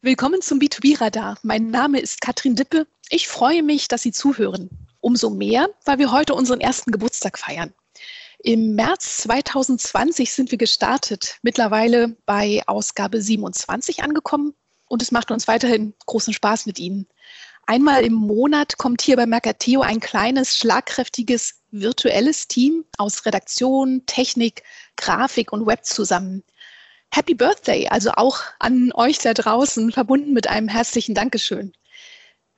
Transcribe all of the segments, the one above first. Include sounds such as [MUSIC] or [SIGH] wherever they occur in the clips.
Willkommen zum B2B-Radar. Mein Name ist Katrin Dippe. Ich freue mich, dass Sie zuhören. Umso mehr, weil wir heute unseren ersten Geburtstag feiern. Im März 2020 sind wir gestartet, mittlerweile bei Ausgabe 27 angekommen und es macht uns weiterhin großen Spaß mit Ihnen. Einmal im Monat kommt hier bei Mercateo ein kleines, schlagkräftiges, virtuelles Team aus Redaktion, Technik, Grafik und Web zusammen. Happy Birthday, also auch an euch da draußen, verbunden mit einem herzlichen Dankeschön.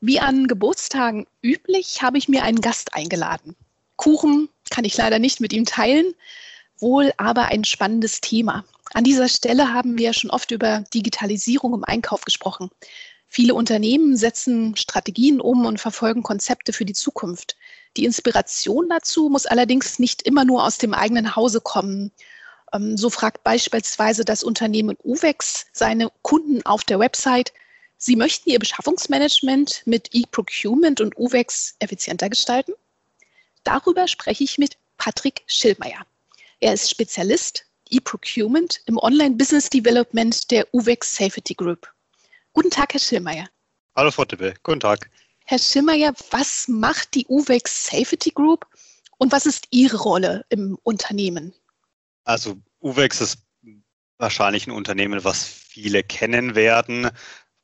Wie an Geburtstagen üblich, habe ich mir einen Gast eingeladen. Kuchen kann ich leider nicht mit ihm teilen, wohl aber ein spannendes Thema. An dieser Stelle haben wir schon oft über Digitalisierung im Einkauf gesprochen. Viele Unternehmen setzen Strategien um und verfolgen Konzepte für die Zukunft. Die Inspiration dazu muss allerdings nicht immer nur aus dem eigenen Hause kommen, so fragt beispielsweise das Unternehmen Uvex seine Kunden auf der Website, sie möchten ihr Beschaffungsmanagement mit E-Procurement und Uvex effizienter gestalten? Darüber spreche ich mit Patrick Schillmeier. Er ist Spezialist E-Procurement im Online-Business Development der Uvex Safety Group. Guten Tag, Herr Schillmeier. Hallo, Frau Tippe. Guten Tag. Herr Schillmeier, was macht die Uvex Safety Group und was ist Ihre Rolle im Unternehmen? Also Uvex ist wahrscheinlich ein Unternehmen, was viele kennen werden,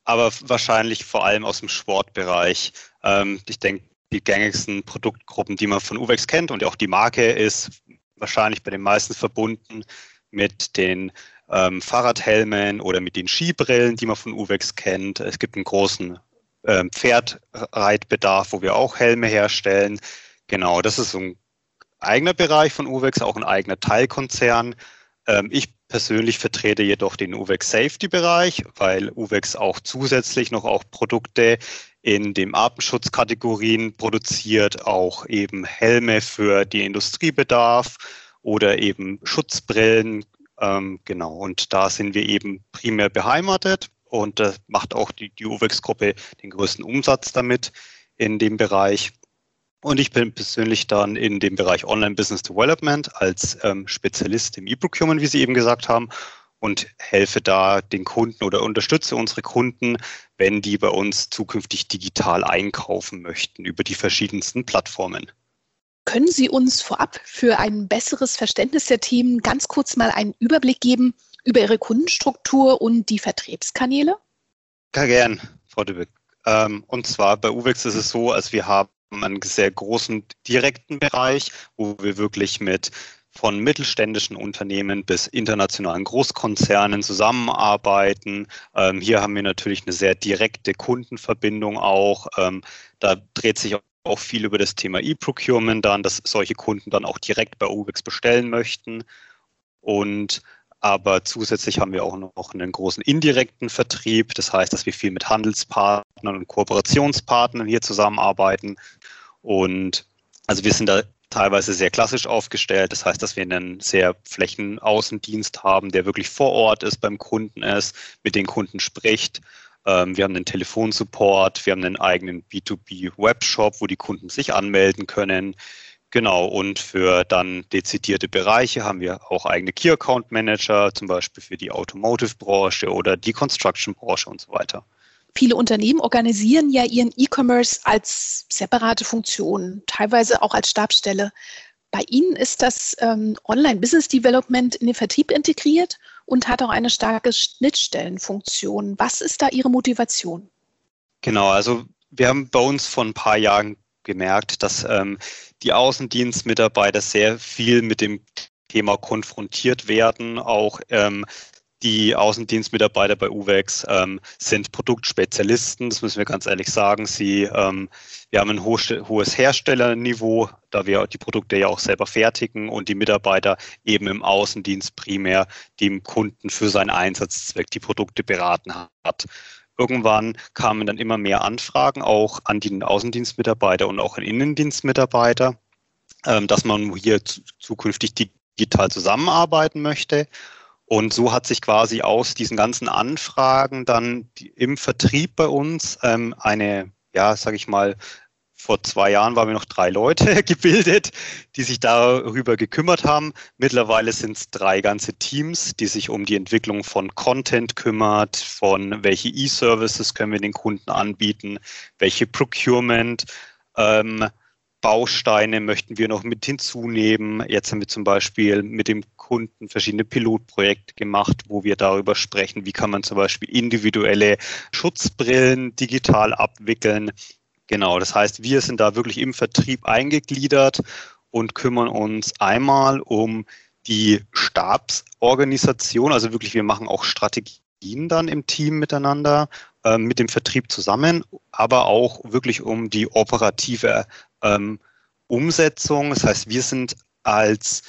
aber wahrscheinlich vor allem aus dem Sportbereich. Ähm, ich denke, die gängigsten Produktgruppen, die man von Uvex kennt und auch die Marke ist wahrscheinlich bei den meisten verbunden mit den ähm, Fahrradhelmen oder mit den Skibrillen, die man von Uvex kennt. Es gibt einen großen ähm, Pferdreitbedarf, wo wir auch Helme herstellen. Genau, das ist so ein eigener Bereich von Uvex, auch ein eigener Teilkonzern. Ähm, ich persönlich vertrete jedoch den Uvex Safety Bereich, weil Uvex auch zusätzlich noch auch Produkte in den Artenschutzkategorien produziert, auch eben Helme für die Industriebedarf oder eben Schutzbrillen. Ähm, genau, und da sind wir eben primär beheimatet und da macht auch die, die Uvex-Gruppe den größten Umsatz damit in dem Bereich. Und ich bin persönlich dann in dem Bereich Online Business Development als ähm, Spezialist im E-Procurement, wie Sie eben gesagt haben, und helfe da den Kunden oder unterstütze unsere Kunden, wenn die bei uns zukünftig digital einkaufen möchten über die verschiedensten Plattformen. Können Sie uns vorab für ein besseres Verständnis der Themen ganz kurz mal einen Überblick geben über Ihre Kundenstruktur und die Vertriebskanäle? Gar gern, Frau Dübeck. Ähm, und zwar bei UVEX ist es so, als wir haben einen sehr großen direkten Bereich, wo wir wirklich mit von mittelständischen Unternehmen bis internationalen Großkonzernen zusammenarbeiten. Ähm, hier haben wir natürlich eine sehr direkte Kundenverbindung auch. Ähm, da dreht sich auch viel über das Thema E-Procurement dann, dass solche Kunden dann auch direkt bei UBEX bestellen möchten. Und aber zusätzlich haben wir auch noch einen großen indirekten Vertrieb. Das heißt, dass wir viel mit Handelspartnern und Kooperationspartnern hier zusammenarbeiten. Und also wir sind da teilweise sehr klassisch aufgestellt. Das heißt, dass wir einen sehr Flächenaußendienst haben, der wirklich vor Ort ist, beim Kunden ist, mit den Kunden spricht. Ähm, wir haben einen Telefonsupport, wir haben einen eigenen B2B-Webshop, wo die Kunden sich anmelden können. Genau, und für dann dezidierte Bereiche haben wir auch eigene Key Account Manager, zum Beispiel für die Automotive-Branche oder die Construction-Branche und so weiter. Viele Unternehmen organisieren ja ihren E-Commerce als separate Funktion, teilweise auch als Stabstelle. Bei Ihnen ist das ähm, Online-Business Development in den Vertrieb integriert und hat auch eine starke Schnittstellenfunktion. Was ist da Ihre Motivation? Genau, also wir haben bei uns vor ein paar Jahren gemerkt, dass ähm, die Außendienstmitarbeiter sehr viel mit dem Thema konfrontiert werden. Auch ähm, die Außendienstmitarbeiter bei UVEX ähm, sind Produktspezialisten, das müssen wir ganz ehrlich sagen. Sie, ähm, wir haben ein hohes Herstellerniveau, da wir die Produkte ja auch selber fertigen und die Mitarbeiter eben im Außendienst primär dem Kunden für seinen Einsatzzweck die Produkte beraten hat. Irgendwann kamen dann immer mehr Anfragen auch an die Außendienstmitarbeiter und auch an Innendienstmitarbeiter, ähm, dass man hier zukünftig digital zusammenarbeiten möchte. Und so hat sich quasi aus diesen ganzen Anfragen dann im Vertrieb bei uns ähm, eine, ja, sage ich mal, vor zwei Jahren waren wir noch drei Leute [LAUGHS] gebildet, die sich darüber gekümmert haben. Mittlerweile sind es drei ganze Teams, die sich um die Entwicklung von Content kümmert, von welche E-Services können wir den Kunden anbieten, welche Procurement. Ähm, Bausteine möchten wir noch mit hinzunehmen. Jetzt haben wir zum Beispiel mit dem Kunden verschiedene Pilotprojekte gemacht, wo wir darüber sprechen, wie kann man zum Beispiel individuelle Schutzbrillen digital abwickeln. Genau, das heißt, wir sind da wirklich im Vertrieb eingegliedert und kümmern uns einmal um die Stabsorganisation, also wirklich, wir machen auch Strategien dann im Team miteinander, äh, mit dem Vertrieb zusammen, aber auch wirklich um die operative ähm, Umsetzung. Das heißt, wir sind als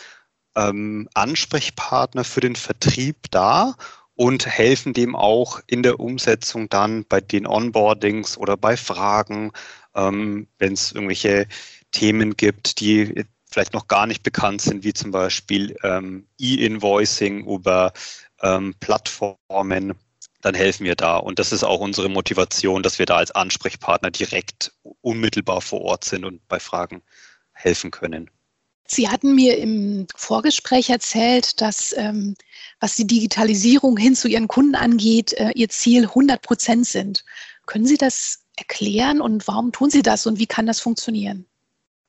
ähm, Ansprechpartner für den Vertrieb da und helfen dem auch in der Umsetzung dann bei den Onboardings oder bei Fragen, ähm, wenn es irgendwelche Themen gibt, die vielleicht noch gar nicht bekannt sind, wie zum Beispiel ähm, E-Invoicing über ähm, Plattformen, dann helfen wir da. Und das ist auch unsere Motivation, dass wir da als Ansprechpartner direkt unmittelbar vor Ort sind und bei Fragen helfen können. Sie hatten mir im Vorgespräch erzählt, dass ähm, was die Digitalisierung hin zu Ihren Kunden angeht, äh, Ihr Ziel 100 Prozent sind. Können Sie das erklären und warum tun Sie das und wie kann das funktionieren?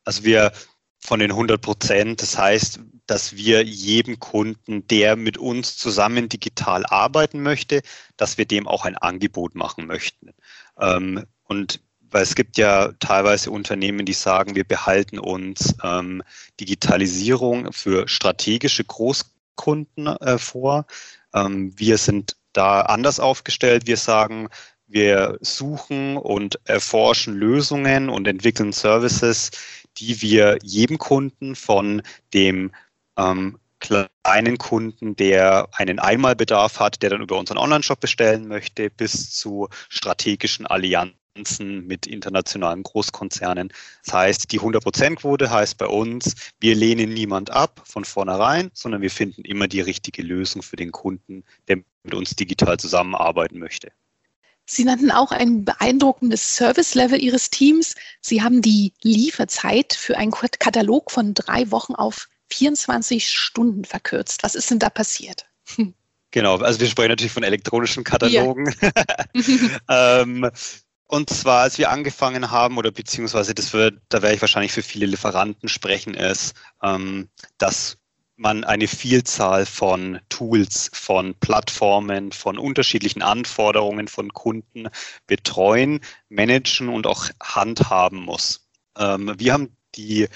Also wir von den 100 Prozent, das heißt, dass wir jedem Kunden, der mit uns zusammen digital arbeiten möchte, dass wir dem auch ein Angebot machen möchten. Ähm, und weil es gibt ja teilweise Unternehmen, die sagen, wir behalten uns ähm, Digitalisierung für strategische Großkunden äh, vor. Ähm, wir sind da anders aufgestellt. Wir sagen, wir suchen und erforschen Lösungen und entwickeln Services, die wir jedem Kunden von dem ähm, kleinen Kunden, der einen Einmalbedarf hat, der dann über unseren Online-Shop bestellen möchte, bis zu strategischen Allianzen mit internationalen Großkonzernen. Das heißt, die 100%-Quote heißt bei uns, wir lehnen niemand ab von vornherein, sondern wir finden immer die richtige Lösung für den Kunden, der mit uns digital zusammenarbeiten möchte. Sie nannten auch ein beeindruckendes Service-Level Ihres Teams. Sie haben die Lieferzeit für einen Katalog von drei Wochen auf 24 Stunden verkürzt. Was ist denn da passiert? Genau, also wir sprechen natürlich von elektronischen Katalogen. [LAUGHS] [LAUGHS] Ähm, und zwar, als wir angefangen haben, oder beziehungsweise das wird, da werde ich wahrscheinlich für viele Lieferanten sprechen, ist, ähm, dass man eine Vielzahl von Tools, von Plattformen, von unterschiedlichen Anforderungen von Kunden betreuen, managen und auch handhaben muss. Ähm, wir haben die,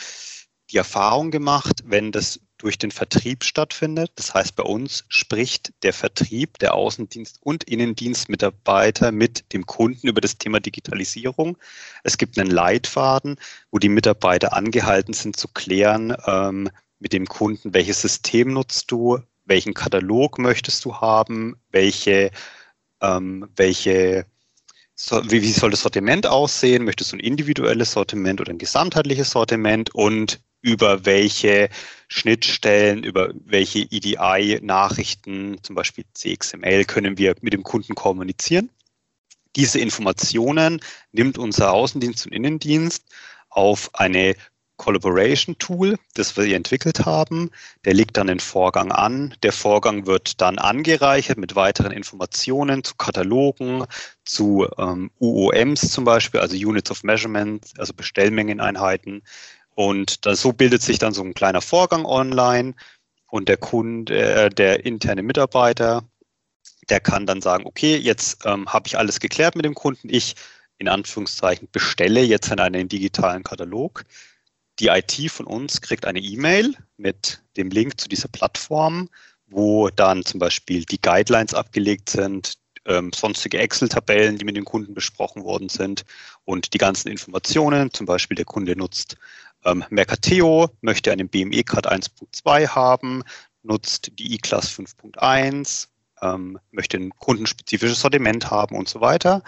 die Erfahrung gemacht, wenn das durch den Vertrieb stattfindet. Das heißt, bei uns spricht der Vertrieb, der Außendienst und Innendienstmitarbeiter mit dem Kunden über das Thema Digitalisierung. Es gibt einen Leitfaden, wo die Mitarbeiter angehalten sind zu klären ähm, mit dem Kunden, welches System nutzt du, welchen Katalog möchtest du haben, welche, ähm, welche so, wie, wie soll das Sortiment aussehen? Möchtest du ein individuelles Sortiment oder ein gesamtheitliches Sortiment? Und über welche Schnittstellen, über welche EDI-Nachrichten, zum Beispiel CXML, können wir mit dem Kunden kommunizieren. Diese Informationen nimmt unser Außendienst und Innendienst auf eine Collaboration Tool, das wir entwickelt haben. Der legt dann den Vorgang an. Der Vorgang wird dann angereichert mit weiteren Informationen zu Katalogen, zu ähm, UOMs zum Beispiel, also Units of Measurement, also Bestellmengeneinheiten, und da, so bildet sich dann so ein kleiner Vorgang online und der Kunde, äh, der interne Mitarbeiter, der kann dann sagen, okay, jetzt ähm, habe ich alles geklärt mit dem Kunden. Ich, in Anführungszeichen, bestelle jetzt in einen digitalen Katalog. Die IT von uns kriegt eine E-Mail mit dem Link zu dieser Plattform, wo dann zum Beispiel die Guidelines abgelegt sind, ähm, sonstige Excel-Tabellen, die mit dem Kunden besprochen worden sind und die ganzen Informationen. Zum Beispiel der Kunde nutzt ähm, Mercateo möchte einen BME Card 1.2 haben, nutzt die E-Class 5.1, ähm, möchte ein kundenspezifisches Sortiment haben und so weiter.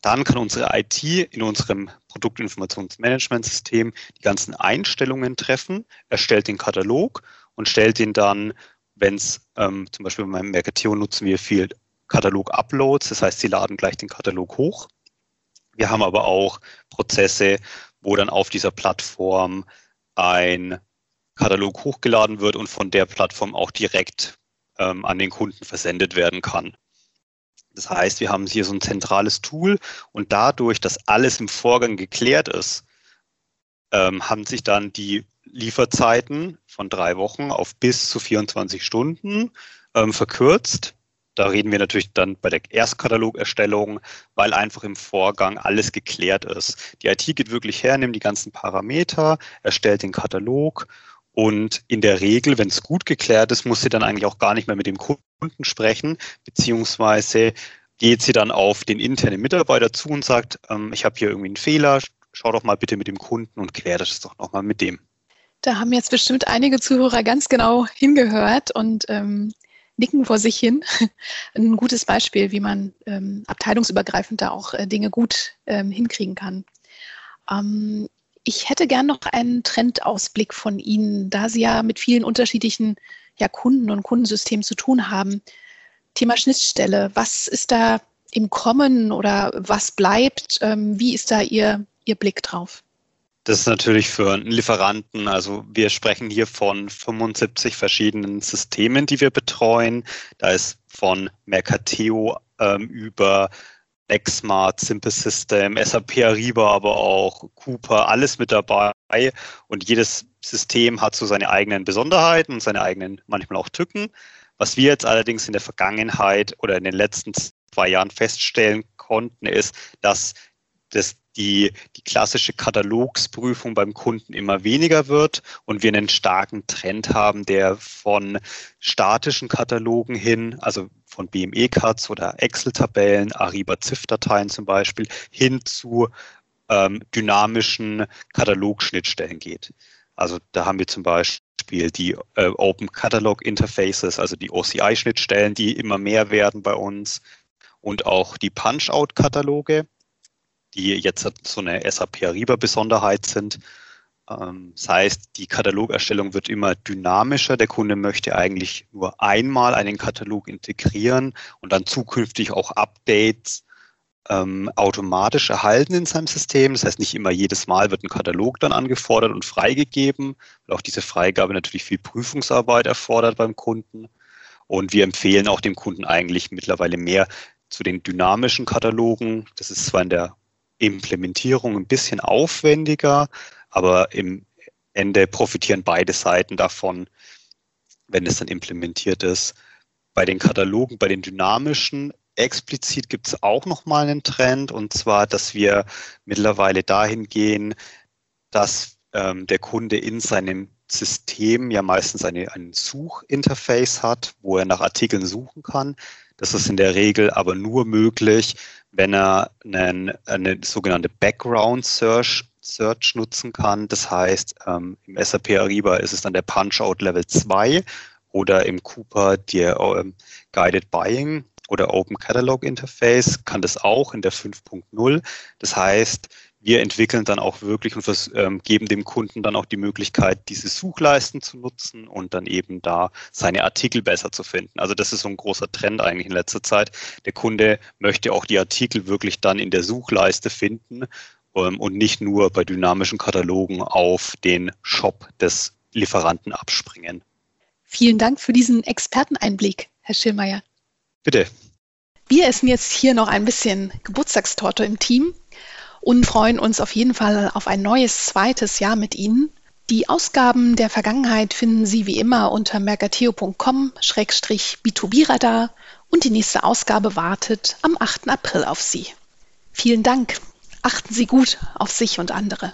Dann kann unsere IT in unserem Produktinformationsmanagementsystem die ganzen Einstellungen treffen, erstellt den Katalog und stellt ihn dann, wenn es ähm, zum Beispiel bei meinem Mercateo nutzen wir viel Katalog-Uploads, das heißt, sie laden gleich den Katalog hoch. Wir haben aber auch Prozesse, wo dann auf dieser Plattform ein Katalog hochgeladen wird und von der Plattform auch direkt ähm, an den Kunden versendet werden kann. Das heißt, wir haben hier so ein zentrales Tool und dadurch, dass alles im Vorgang geklärt ist, ähm, haben sich dann die Lieferzeiten von drei Wochen auf bis zu 24 Stunden ähm, verkürzt. Da reden wir natürlich dann bei der Erstkatalogerstellung, weil einfach im Vorgang alles geklärt ist. Die IT geht wirklich her, nimmt die ganzen Parameter, erstellt den Katalog und in der Regel, wenn es gut geklärt ist, muss sie dann eigentlich auch gar nicht mehr mit dem Kunden sprechen, beziehungsweise geht sie dann auf den internen Mitarbeiter zu und sagt, ähm, ich habe hier irgendwie einen Fehler, schau doch mal bitte mit dem Kunden und klär das doch nochmal mit dem. Da haben jetzt bestimmt einige Zuhörer ganz genau hingehört und ähm, nicken vor sich hin. [LAUGHS] Ein gutes Beispiel, wie man ähm, abteilungsübergreifend da auch äh, Dinge gut ähm, hinkriegen kann. Ich hätte gern noch einen Trendausblick von Ihnen, da Sie ja mit vielen unterschiedlichen ja, Kunden und Kundensystemen zu tun haben. Thema Schnittstelle, was ist da im Kommen oder was bleibt? Ähm, wie ist da Ihr, Ihr Blick drauf? Das ist natürlich für einen Lieferanten, also wir sprechen hier von 75 verschiedenen Systemen, die wir betreuen. Da ist von Mercateo ähm, über Nextmart, Simple System, SAP Ariba, aber auch Cooper, alles mit dabei. Und jedes System hat so seine eigenen Besonderheiten und seine eigenen manchmal auch Tücken. Was wir jetzt allerdings in der Vergangenheit oder in den letzten zwei Jahren feststellen konnten, ist, dass das die, die klassische Katalogsprüfung beim Kunden immer weniger wird und wir einen starken Trend haben, der von statischen Katalogen hin, also von BME-Cuts oder Excel-Tabellen, Ariba-ZIF-Dateien zum Beispiel, hin zu ähm, dynamischen Katalogschnittstellen geht. Also da haben wir zum Beispiel die äh, Open Catalog Interfaces, also die OCI-Schnittstellen, die immer mehr werden bei uns und auch die Punch-Out-Kataloge die jetzt so eine SAP Ariba-Besonderheit sind. Ähm, das heißt, die Katalogerstellung wird immer dynamischer. Der Kunde möchte eigentlich nur einmal einen Katalog integrieren und dann zukünftig auch Updates ähm, automatisch erhalten in seinem System. Das heißt, nicht immer jedes Mal wird ein Katalog dann angefordert und freigegeben, weil auch diese Freigabe natürlich viel Prüfungsarbeit erfordert beim Kunden. Und wir empfehlen auch dem Kunden eigentlich mittlerweile mehr zu den dynamischen Katalogen. Das ist zwar in der Implementierung ein bisschen aufwendiger, aber im Ende profitieren beide Seiten davon, wenn es dann implementiert ist. Bei den Katalogen, bei den dynamischen, explizit gibt es auch nochmal einen Trend, und zwar, dass wir mittlerweile dahin gehen, dass ähm, der Kunde in seinem System ja meistens eine, ein Suchinterface hat, wo er nach Artikeln suchen kann. Das ist in der Regel aber nur möglich, wenn er einen, eine sogenannte Background Search, Search nutzen kann. Das heißt, ähm, im SAP Ariba ist es dann der Punch-Out Level 2 oder im Cooper der ähm, Guided Buying oder Open Catalog Interface kann das auch in der 5.0. Das heißt, wir entwickeln dann auch wirklich und ähm, geben dem Kunden dann auch die Möglichkeit, diese Suchleisten zu nutzen und dann eben da seine Artikel besser zu finden. Also das ist so ein großer Trend eigentlich in letzter Zeit. Der Kunde möchte auch die Artikel wirklich dann in der Suchleiste finden ähm, und nicht nur bei dynamischen Katalogen auf den Shop des Lieferanten abspringen. Vielen Dank für diesen Experteneinblick, Herr Schillmeier. Bitte. Wir essen jetzt hier noch ein bisschen Geburtstagstorte im Team und freuen uns auf jeden Fall auf ein neues zweites Jahr mit Ihnen. Die Ausgaben der Vergangenheit finden Sie wie immer unter mercateo.com-b2b-radar und die nächste Ausgabe wartet am 8. April auf Sie. Vielen Dank. Achten Sie gut auf sich und andere.